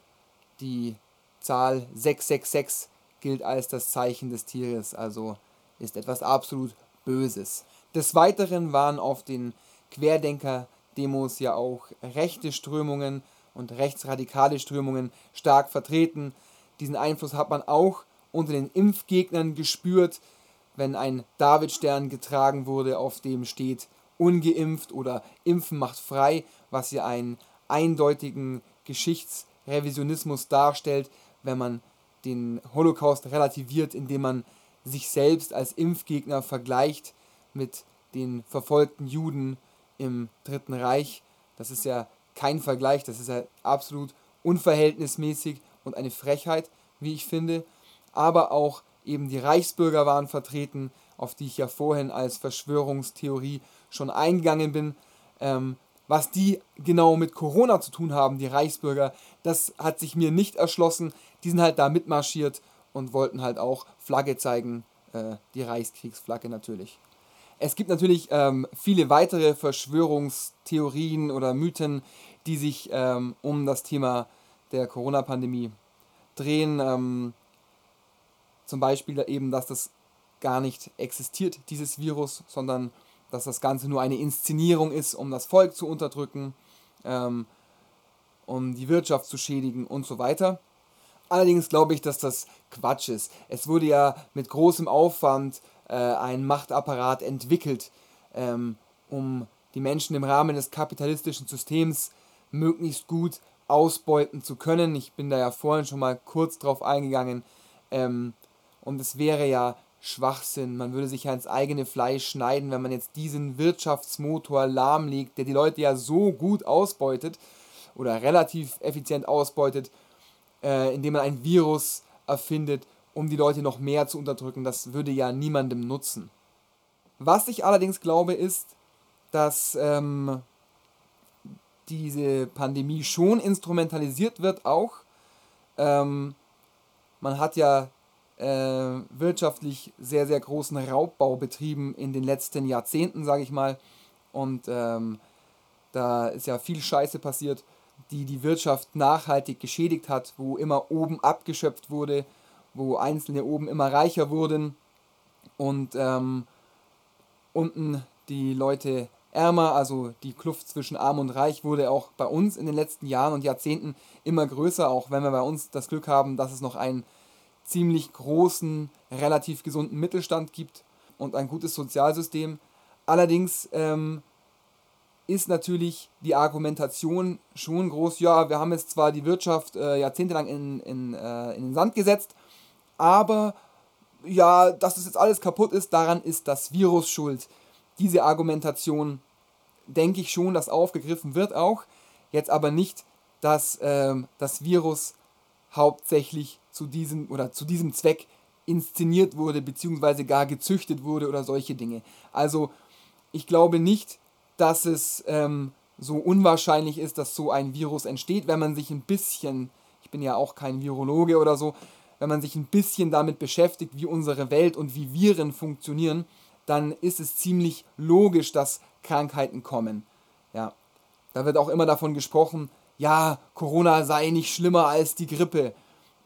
Die Zahl 666 gilt als das Zeichen des Tieres, also ist etwas absolut Böses. Des Weiteren waren auf den Querdenker-Demos ja auch rechte Strömungen und rechtsradikale Strömungen stark vertreten. Diesen Einfluss hat man auch unter den Impfgegnern gespürt, wenn ein Davidstern getragen wurde, auf dem steht ungeimpft oder Impfen macht frei, was ja einen eindeutigen Geschichtsrevisionismus darstellt, wenn man den Holocaust relativiert, indem man sich selbst als Impfgegner vergleicht mit den verfolgten Juden im Dritten Reich. Das ist ja kein Vergleich, das ist ja absolut unverhältnismäßig und eine Frechheit, wie ich finde. Aber auch eben die Reichsbürger waren vertreten, auf die ich ja vorhin als Verschwörungstheorie schon eingegangen bin. Ähm, was die genau mit Corona zu tun haben, die Reichsbürger, das hat sich mir nicht erschlossen. Die sind halt da mitmarschiert und wollten halt auch Flagge zeigen, äh, die Reichskriegsflagge natürlich. Es gibt natürlich ähm, viele weitere Verschwörungstheorien oder Mythen, die sich ähm, um das Thema der Corona-Pandemie drehen. Ähm, zum Beispiel eben, dass das gar nicht existiert, dieses Virus, sondern dass das Ganze nur eine Inszenierung ist, um das Volk zu unterdrücken, ähm, um die Wirtschaft zu schädigen und so weiter. Allerdings glaube ich, dass das Quatsch ist. Es wurde ja mit großem Aufwand äh, ein Machtapparat entwickelt, ähm, um die Menschen im Rahmen des kapitalistischen Systems möglichst gut ausbeuten zu können. Ich bin da ja vorhin schon mal kurz drauf eingegangen. Ähm, und es wäre ja Schwachsinn. Man würde sich ja ins eigene Fleisch schneiden, wenn man jetzt diesen Wirtschaftsmotor lahmlegt, der die Leute ja so gut ausbeutet oder relativ effizient ausbeutet, äh, indem man ein Virus erfindet, um die Leute noch mehr zu unterdrücken. Das würde ja niemandem nutzen. Was ich allerdings glaube, ist, dass ähm, diese Pandemie schon instrumentalisiert wird auch. Ähm, man hat ja äh, wirtschaftlich sehr, sehr großen Raubbau betrieben in den letzten Jahrzehnten, sage ich mal. Und ähm, da ist ja viel Scheiße passiert, die die Wirtschaft nachhaltig geschädigt hat, wo immer oben abgeschöpft wurde, wo Einzelne oben immer reicher wurden und ähm, unten die Leute ärmer, also die Kluft zwischen arm und reich wurde auch bei uns in den letzten Jahren und Jahrzehnten immer größer, auch wenn wir bei uns das Glück haben, dass es noch einen ziemlich großen, relativ gesunden Mittelstand gibt und ein gutes Sozialsystem. Allerdings ähm, ist natürlich die Argumentation schon groß, ja, wir haben jetzt zwar die Wirtschaft äh, jahrzehntelang in, in, äh, in den Sand gesetzt, aber ja, dass das jetzt alles kaputt ist, daran ist das Virus schuld. Diese Argumentation denke ich schon, dass aufgegriffen wird auch, jetzt aber nicht, dass ähm, das Virus hauptsächlich zu diesem oder zu diesem Zweck inszeniert wurde, beziehungsweise gar gezüchtet wurde oder solche Dinge. Also ich glaube nicht, dass es ähm, so unwahrscheinlich ist, dass so ein Virus entsteht, wenn man sich ein bisschen, ich bin ja auch kein Virologe oder so, wenn man sich ein bisschen damit beschäftigt, wie unsere Welt und wie Viren funktionieren, dann ist es ziemlich logisch, dass Krankheiten kommen. Ja, da wird auch immer davon gesprochen, ja, Corona sei nicht schlimmer als die Grippe.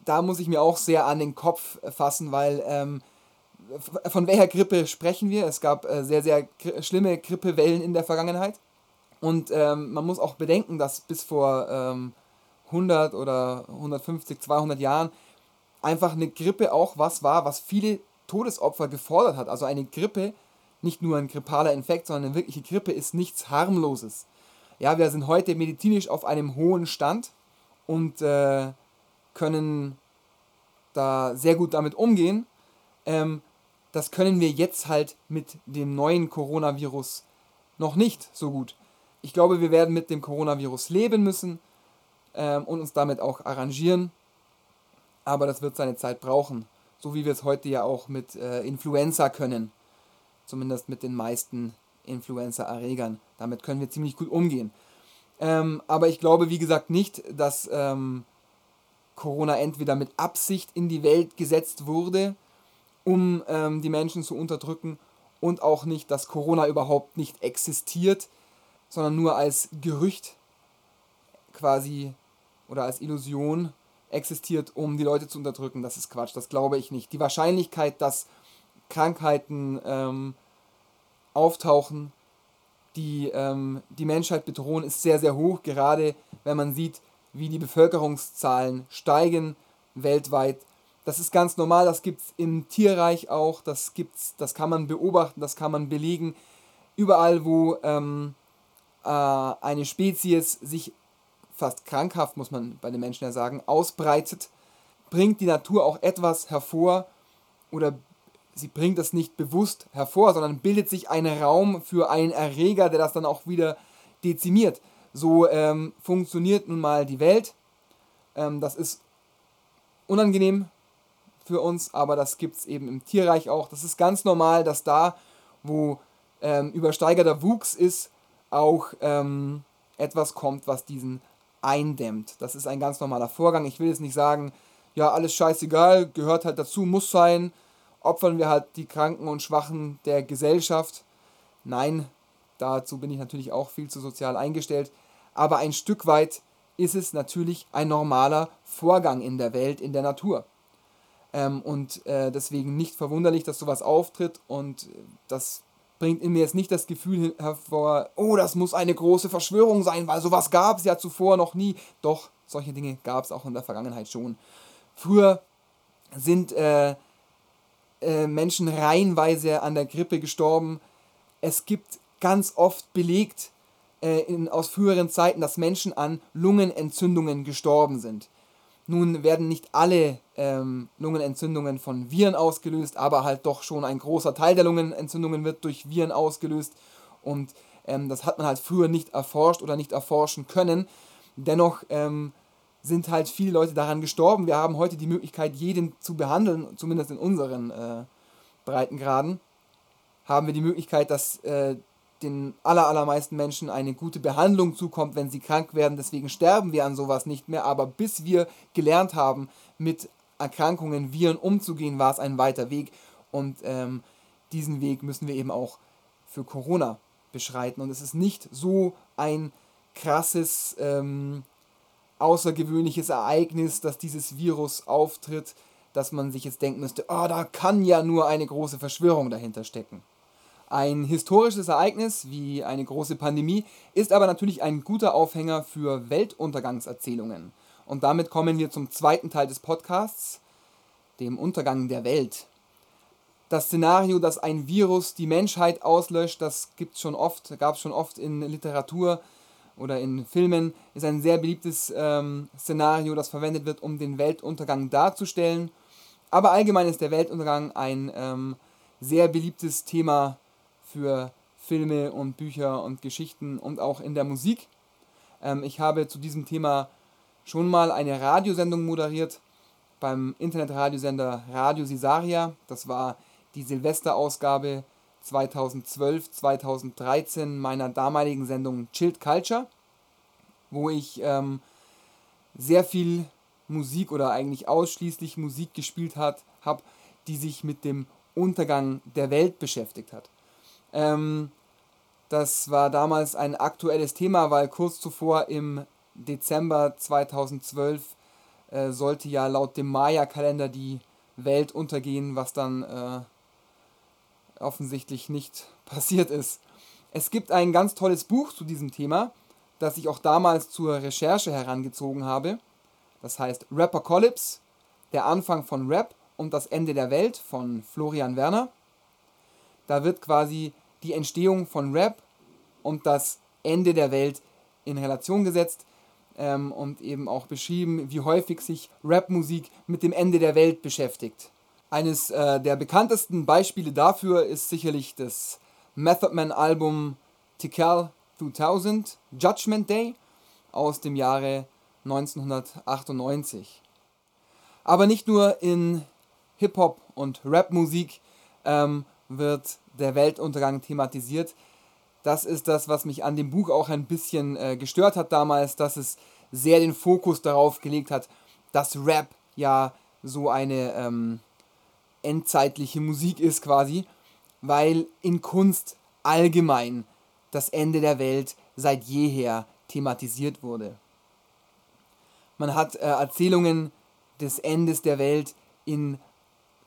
Da muss ich mir auch sehr an den Kopf fassen, weil ähm, von welcher Grippe sprechen wir? Es gab äh, sehr, sehr schlimme Grippewellen in der Vergangenheit. Und ähm, man muss auch bedenken, dass bis vor ähm, 100 oder 150, 200 Jahren einfach eine Grippe auch was war, was viele Todesopfer gefordert hat. Also eine Grippe, nicht nur ein grippaler Infekt, sondern eine wirkliche Grippe ist nichts harmloses. Ja, wir sind heute medizinisch auf einem hohen Stand und äh, können da sehr gut damit umgehen. Ähm, das können wir jetzt halt mit dem neuen Coronavirus noch nicht so gut. Ich glaube, wir werden mit dem Coronavirus leben müssen ähm, und uns damit auch arrangieren. Aber das wird seine Zeit brauchen. So wie wir es heute ja auch mit äh, Influenza können. Zumindest mit den meisten Influenza-Erregern. Damit können wir ziemlich gut umgehen. Ähm, aber ich glaube, wie gesagt, nicht, dass ähm, Corona entweder mit Absicht in die Welt gesetzt wurde um ähm, die Menschen zu unterdrücken und auch nicht, dass Corona überhaupt nicht existiert, sondern nur als Gerücht quasi oder als Illusion existiert, um die Leute zu unterdrücken. Das ist Quatsch, das glaube ich nicht. Die Wahrscheinlichkeit, dass Krankheiten ähm, auftauchen, die ähm, die Menschheit bedrohen, ist sehr, sehr hoch, gerade wenn man sieht, wie die Bevölkerungszahlen steigen weltweit das ist ganz normal, das gibt es im Tierreich auch, das gibt's, das kann man beobachten, das kann man belegen. Überall, wo ähm, äh, eine Spezies sich fast krankhaft, muss man bei den Menschen ja sagen, ausbreitet, bringt die Natur auch etwas hervor oder sie bringt es nicht bewusst hervor, sondern bildet sich ein Raum für einen Erreger, der das dann auch wieder dezimiert. So ähm, funktioniert nun mal die Welt. Ähm, das ist unangenehm für uns, aber das gibt es eben im Tierreich auch. Das ist ganz normal, dass da, wo ähm, übersteigerter Wuchs ist, auch ähm, etwas kommt, was diesen eindämmt. Das ist ein ganz normaler Vorgang. Ich will jetzt nicht sagen, ja, alles scheißegal, gehört halt dazu, muss sein, opfern wir halt die Kranken und Schwachen der Gesellschaft. Nein, dazu bin ich natürlich auch viel zu sozial eingestellt. Aber ein Stück weit ist es natürlich ein normaler Vorgang in der Welt, in der Natur. Ähm, und äh, deswegen nicht verwunderlich, dass sowas auftritt und das bringt in mir jetzt nicht das Gefühl hervor, oh, das muss eine große Verschwörung sein, weil sowas gab es ja zuvor noch nie. Doch, solche Dinge gab es auch in der Vergangenheit schon. Früher sind äh, äh, Menschen reihenweise an der Grippe gestorben. Es gibt ganz oft belegt äh, in, aus früheren Zeiten, dass Menschen an Lungenentzündungen gestorben sind. Nun werden nicht alle ähm, Lungenentzündungen von Viren ausgelöst, aber halt doch schon ein großer Teil der Lungenentzündungen wird durch Viren ausgelöst. Und ähm, das hat man halt früher nicht erforscht oder nicht erforschen können. Dennoch ähm, sind halt viele Leute daran gestorben. Wir haben heute die Möglichkeit, jeden zu behandeln, zumindest in unseren äh, Breitengraden. Haben wir die Möglichkeit, dass äh, den aller, allermeisten Menschen eine gute Behandlung zukommt, wenn sie krank werden. Deswegen sterben wir an sowas nicht mehr. Aber bis wir gelernt haben, mit Erkrankungen, Viren umzugehen, war es ein weiter Weg. Und ähm, diesen Weg müssen wir eben auch für Corona beschreiten. Und es ist nicht so ein krasses, ähm, außergewöhnliches Ereignis, dass dieses Virus auftritt, dass man sich jetzt denken müsste, oh, da kann ja nur eine große Verschwörung dahinter stecken. Ein historisches Ereignis wie eine große Pandemie ist aber natürlich ein guter Aufhänger für Weltuntergangserzählungen. Und damit kommen wir zum zweiten Teil des Podcasts, dem Untergang der Welt. Das Szenario, dass ein Virus die Menschheit auslöscht, das gibt's schon oft, gab es schon oft in Literatur oder in Filmen, ist ein sehr beliebtes ähm, Szenario, das verwendet wird, um den Weltuntergang darzustellen. Aber allgemein ist der Weltuntergang ein ähm, sehr beliebtes Thema für Filme und Bücher und Geschichten und auch in der Musik. Ähm, ich habe zu diesem Thema schon mal eine Radiosendung moderiert beim Internetradiosender Radio Sisaria. Das war die Silvesterausgabe 2012, 2013 meiner damaligen Sendung Chilled Culture, wo ich ähm, sehr viel Musik oder eigentlich ausschließlich Musik gespielt habe, die sich mit dem Untergang der Welt beschäftigt hat. Ähm, das war damals ein aktuelles Thema, weil kurz zuvor im Dezember 2012 äh, sollte ja laut dem Maya-Kalender die Welt untergehen, was dann äh, offensichtlich nicht passiert ist. Es gibt ein ganz tolles Buch zu diesem Thema, das ich auch damals zur Recherche herangezogen habe. Das heißt Rappercolypse, der Anfang von Rap und das Ende der Welt von Florian Werner. Da wird quasi die Entstehung von Rap und das Ende der Welt in Relation gesetzt ähm, und eben auch beschrieben, wie häufig sich Rapmusik mit dem Ende der Welt beschäftigt. Eines äh, der bekanntesten Beispiele dafür ist sicherlich das Method Man Album Tikal 2000 Judgment Day aus dem Jahre 1998. Aber nicht nur in Hip-Hop und Rapmusik ähm, wird der Weltuntergang thematisiert. Das ist das, was mich an dem Buch auch ein bisschen äh, gestört hat damals, dass es sehr den Fokus darauf gelegt hat, dass Rap ja so eine ähm, endzeitliche Musik ist quasi, weil in Kunst allgemein das Ende der Welt seit jeher thematisiert wurde. Man hat äh, Erzählungen des Endes der Welt in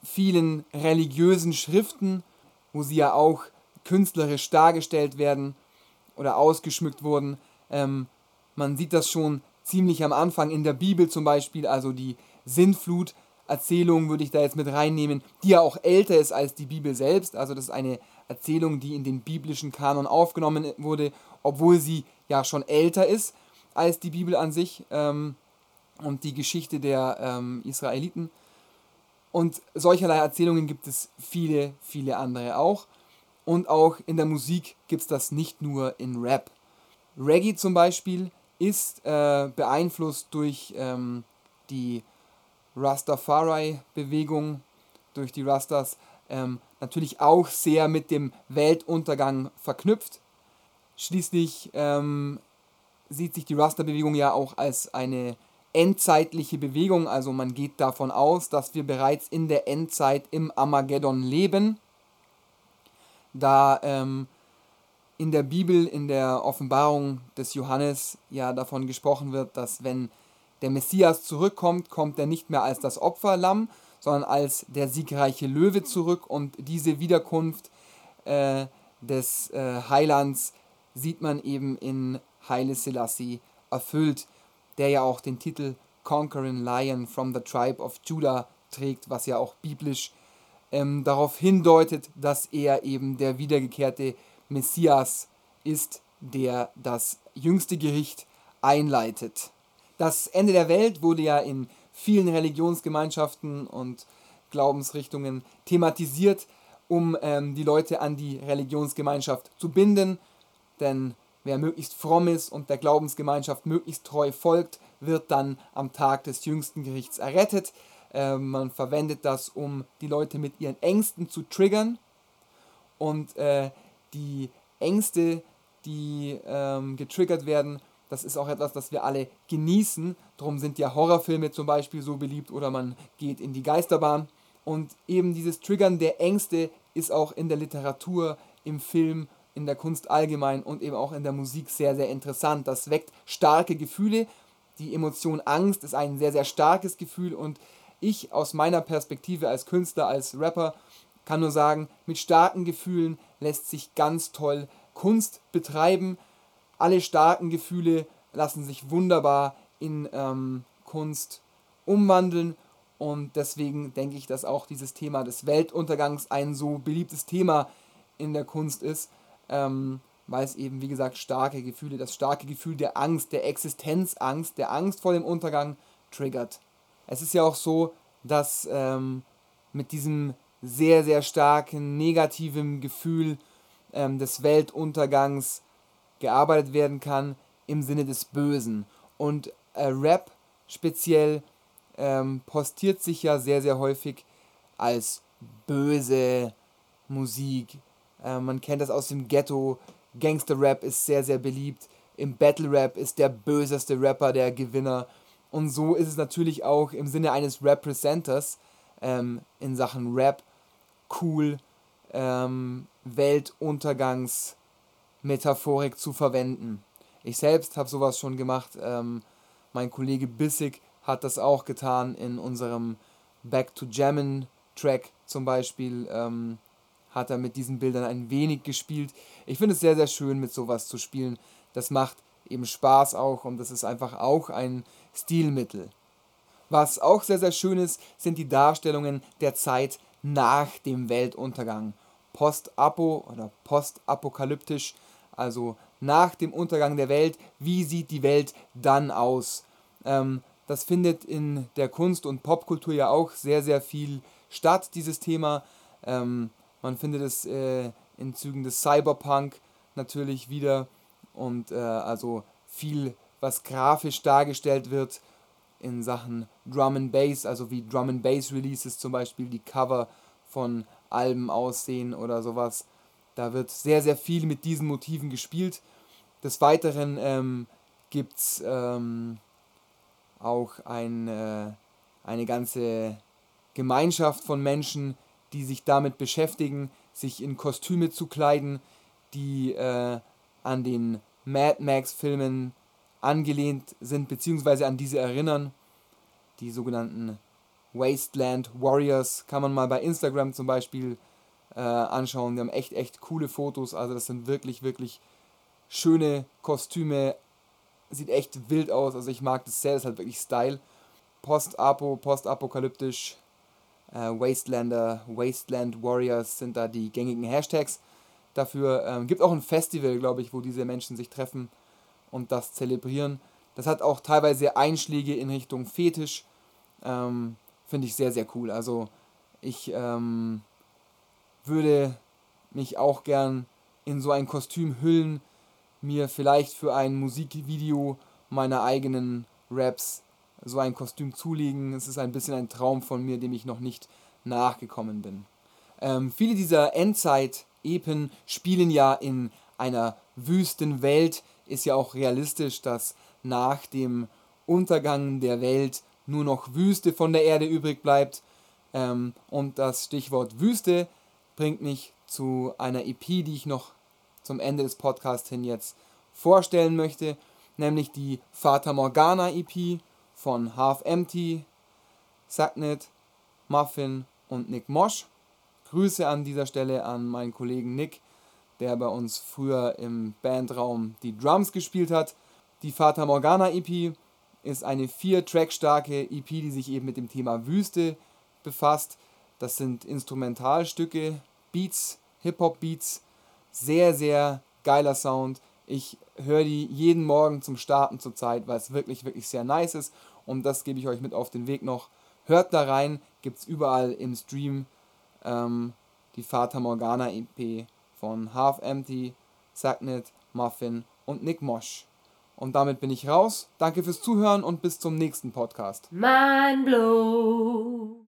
vielen religiösen Schriften, wo sie ja auch künstlerisch dargestellt werden oder ausgeschmückt wurden. Ähm, man sieht das schon ziemlich am Anfang in der Bibel zum Beispiel, also die Sintflut-Erzählung würde ich da jetzt mit reinnehmen, die ja auch älter ist als die Bibel selbst. Also das ist eine Erzählung, die in den biblischen Kanon aufgenommen wurde, obwohl sie ja schon älter ist als die Bibel an sich ähm, und die Geschichte der ähm, Israeliten. Und solcherlei Erzählungen gibt es viele, viele andere auch. Und auch in der Musik gibt es das nicht nur in Rap. Reggae zum Beispiel ist äh, beeinflusst durch ähm, die Rastafari-Bewegung, durch die Rastas, ähm, natürlich auch sehr mit dem Weltuntergang verknüpft. Schließlich ähm, sieht sich die Rasta-Bewegung ja auch als eine endzeitliche Bewegung, also man geht davon aus, dass wir bereits in der Endzeit im Armageddon leben. Da ähm, in der Bibel, in der Offenbarung des Johannes ja davon gesprochen wird, dass wenn der Messias zurückkommt, kommt er nicht mehr als das Opferlamm, sondern als der siegreiche Löwe zurück. Und diese Wiederkunft äh, des äh, Heilands sieht man eben in Haile Selassie erfüllt, der ja auch den Titel Conquering Lion from the Tribe of Judah trägt, was ja auch biblisch ähm, darauf hindeutet, dass er eben der wiedergekehrte Messias ist, der das jüngste Gericht einleitet. Das Ende der Welt wurde ja in vielen Religionsgemeinschaften und Glaubensrichtungen thematisiert, um ähm, die Leute an die Religionsgemeinschaft zu binden. Denn wer möglichst fromm ist und der Glaubensgemeinschaft möglichst treu folgt, wird dann am Tag des jüngsten Gerichts errettet. Äh, man verwendet das, um die Leute mit ihren Ängsten zu triggern. Und äh, die Ängste, die ähm, getriggert werden, das ist auch etwas, das wir alle genießen. Darum sind ja Horrorfilme zum Beispiel so beliebt oder man geht in die Geisterbahn. Und eben dieses Triggern der Ängste ist auch in der Literatur, im Film, in der Kunst allgemein und eben auch in der Musik sehr, sehr interessant. Das weckt starke Gefühle. Die Emotion Angst ist ein sehr, sehr starkes Gefühl und ich aus meiner Perspektive als Künstler, als Rapper kann nur sagen, mit starken Gefühlen lässt sich ganz toll Kunst betreiben. Alle starken Gefühle lassen sich wunderbar in ähm, Kunst umwandeln und deswegen denke ich, dass auch dieses Thema des Weltuntergangs ein so beliebtes Thema in der Kunst ist, ähm, weil es eben, wie gesagt, starke Gefühle, das starke Gefühl der Angst, der Existenzangst, der Angst vor dem Untergang triggert. Es ist ja auch so, dass ähm, mit diesem sehr, sehr starken negativen Gefühl ähm, des Weltuntergangs gearbeitet werden kann im Sinne des Bösen. Und äh, Rap speziell ähm, postiert sich ja sehr, sehr häufig als böse Musik. Äh, man kennt das aus dem Ghetto. Gangster-Rap ist sehr, sehr beliebt. Im Battle-Rap ist der böseste Rapper der Gewinner. Und so ist es natürlich auch im Sinne eines Representers ähm, in Sachen Rap cool, ähm, Weltuntergangsmetaphorik zu verwenden. Ich selbst habe sowas schon gemacht. Ähm, mein Kollege Bissig hat das auch getan in unserem Back to Jammin Track zum Beispiel. Ähm, hat er mit diesen Bildern ein wenig gespielt. Ich finde es sehr, sehr schön, mit sowas zu spielen. Das macht eben Spaß auch und das ist einfach auch ein Stilmittel. Was auch sehr, sehr schön ist, sind die Darstellungen der Zeit nach dem Weltuntergang. Post-Apo oder postapokalyptisch, also nach dem Untergang der Welt, wie sieht die Welt dann aus? Ähm, das findet in der Kunst- und Popkultur ja auch sehr, sehr viel statt, dieses Thema. Ähm, man findet es äh, in Zügen des Cyberpunk natürlich wieder und äh, also viel, was grafisch dargestellt wird in Sachen Drum and Bass, also wie Drum and Bass Releases zum Beispiel, die Cover von Alben aussehen oder sowas. Da wird sehr, sehr viel mit diesen Motiven gespielt. Des Weiteren ähm, gibt es ähm, auch ein, äh, eine ganze Gemeinschaft von Menschen, die sich damit beschäftigen, sich in Kostüme zu kleiden, die äh, an den Mad Max-Filmen angelehnt sind, beziehungsweise an diese erinnern. Die sogenannten Wasteland Warriors kann man mal bei Instagram zum Beispiel äh, anschauen. Die haben echt, echt coole Fotos. Also das sind wirklich, wirklich schöne Kostüme, sieht echt wild aus. Also ich mag das sehr, das ist halt wirklich Style. Post-Apo, postapokalyptisch, Wastelander, Wasteland Warriors sind da die gängigen Hashtags. Dafür ähm, gibt auch ein Festival, glaube ich, wo diese Menschen sich treffen und das zelebrieren. Das hat auch teilweise Einschläge in Richtung Fetisch. Ähm, Finde ich sehr, sehr cool. Also ich ähm, würde mich auch gern in so ein Kostüm hüllen mir vielleicht für ein Musikvideo meiner eigenen Raps so ein Kostüm zulegen. Es ist ein bisschen ein Traum von mir, dem ich noch nicht nachgekommen bin. Ähm, viele dieser Endzeit-Epen spielen ja in einer wüsten Welt. Ist ja auch realistisch, dass nach dem Untergang der Welt nur noch Wüste von der Erde übrig bleibt. Ähm, und das Stichwort Wüste bringt mich zu einer EP, die ich noch zum Ende des Podcasts hin jetzt vorstellen möchte, nämlich die Fata Morgana EP von Half Empty, Sacknet, Muffin und Nick Mosch. Grüße an dieser Stelle an meinen Kollegen Nick, der bei uns früher im Bandraum die Drums gespielt hat. Die Fata Morgana EP ist eine vier Track starke EP, die sich eben mit dem Thema Wüste befasst. Das sind Instrumentalstücke, Beats, Hip-Hop-Beats, sehr, sehr geiler Sound. Ich höre die jeden Morgen zum Starten zur Zeit, weil es wirklich, wirklich sehr nice ist. Und das gebe ich euch mit auf den Weg noch. Hört da rein, gibt es überall im Stream ähm, die Fata Morgana EP von Half Empty, Sacknet, Muffin und Nick Mosch. Und damit bin ich raus. Danke fürs Zuhören und bis zum nächsten Podcast. Mind blow.